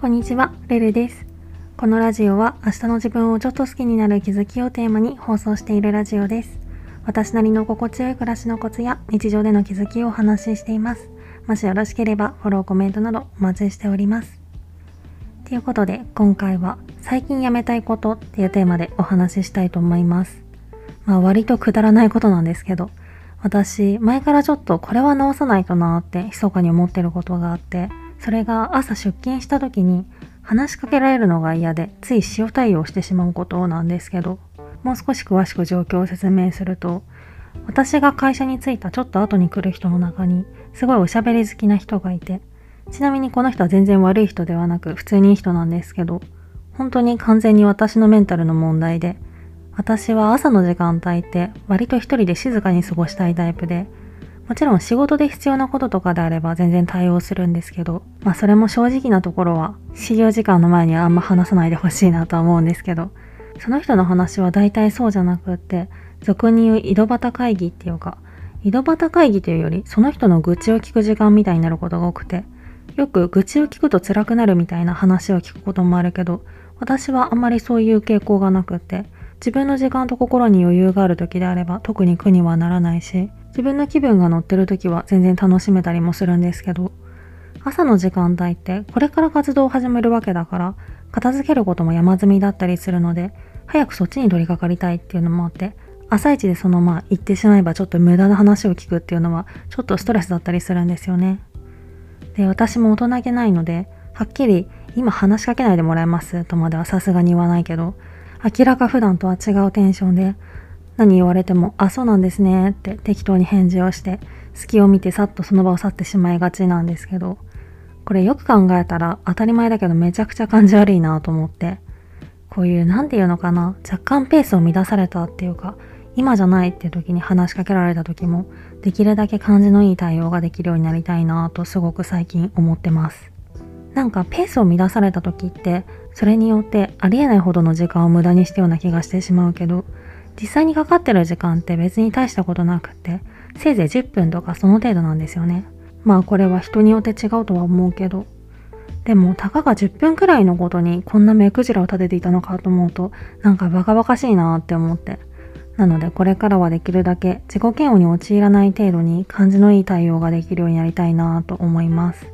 こんにちは、レルです。このラジオは明日の自分をちょっと好きになる気づきをテーマに放送しているラジオです。私なりの心地よい暮らしのコツや日常での気づきをお話ししています。もしよろしければフォロー、コメントなどお待ちしております。ということで今回は最近やめたいことっていうテーマでお話ししたいと思います。まあ割とくだらないことなんですけど、私前からちょっとこれは直さないとなーって密かに思ってることがあって、それが朝出勤した時に話しかけられるのが嫌でつい塩対応してしまうことなんですけどもう少し詳しく状況を説明すると私が会社に着いたちょっと後に来る人の中にすごいおしゃべり好きな人がいてちなみにこの人は全然悪い人ではなく普通にいい人なんですけど本当に完全に私のメンタルの問題で私は朝の時間帯って割と一人で静かに過ごしたいタイプでもちろん仕事で必要なこととかであれば全然対応するんですけど、まあそれも正直なところは、始業時間の前にはあんま話さないでほしいなとは思うんですけど、その人の話は大体そうじゃなくって、俗に言う井戸端会議っていうか、井戸端会議というより、その人の愚痴を聞く時間みたいになることが多くて、よく愚痴を聞くと辛くなるみたいな話を聞くこともあるけど、私はあんまりそういう傾向がなくって、自分の時間と心に余裕がある時であれば特に苦にはならないし、自分の気分が乗ってる時は全然楽しめたりもするんですけど、朝の時間帯ってこれから活動を始めるわけだから、片付けることも山積みだったりするので、早くそっちに取り掛かりたいっていうのもあって、朝一でそのまあ言ってしまえばちょっと無駄な話を聞くっていうのはちょっとストレスだったりするんですよね。で、私も大人げないので、はっきり今話しかけないでもらえますとまではさすがに言わないけど、明らか普段とは違うテンションで、何言われても、あ、そうなんですねって適当に返事をして、隙を見てさっとその場を去ってしまいがちなんですけど、これよく考えたら当たり前だけどめちゃくちゃ感じ悪いなと思って、こういう、なんていうのかな、若干ペースを乱されたっていうか、今じゃないって時に話しかけられた時も、できるだけ感じのいい対応ができるようになりたいなとすごく最近思ってます。なんかペースを乱された時って、それによってありえないほどの時間を無駄にしたような気がしてしまうけど、実際にかかってる時間って別に大したことなくって、せいぜい10分とかその程度なんですよね。まあこれは人によって違うとは思うけど。でも、たかが10分くらいのことにこんな目くじらを立てていたのかと思うと、なんかバカバカしいなって思って。なのでこれからはできるだけ自己嫌悪に陥らない程度に感じのいい対応ができるようになりたいなと思います。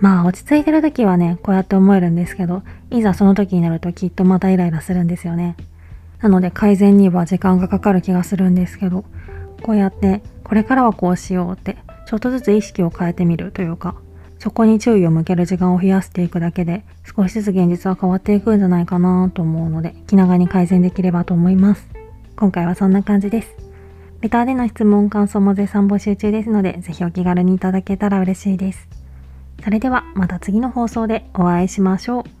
まあ落ち着いてる時はね、こうやって思えるんですけど、いざその時になるときっとまたイライラするんですよね。なので改善には時間がかかる気がするんですけど、こうやってこれからはこうしようってちょっとずつ意識を変えてみるというか、そこに注意を向ける時間を増やしていくだけで少しずつ現実は変わっていくんじゃないかなと思うので気長に改善できればと思います。今回はそんな感じです。レターでの質問、感想も絶賛募集中ですので、ぜひお気軽にいただけたら嬉しいです。それではまた次の放送でお会いしましょう。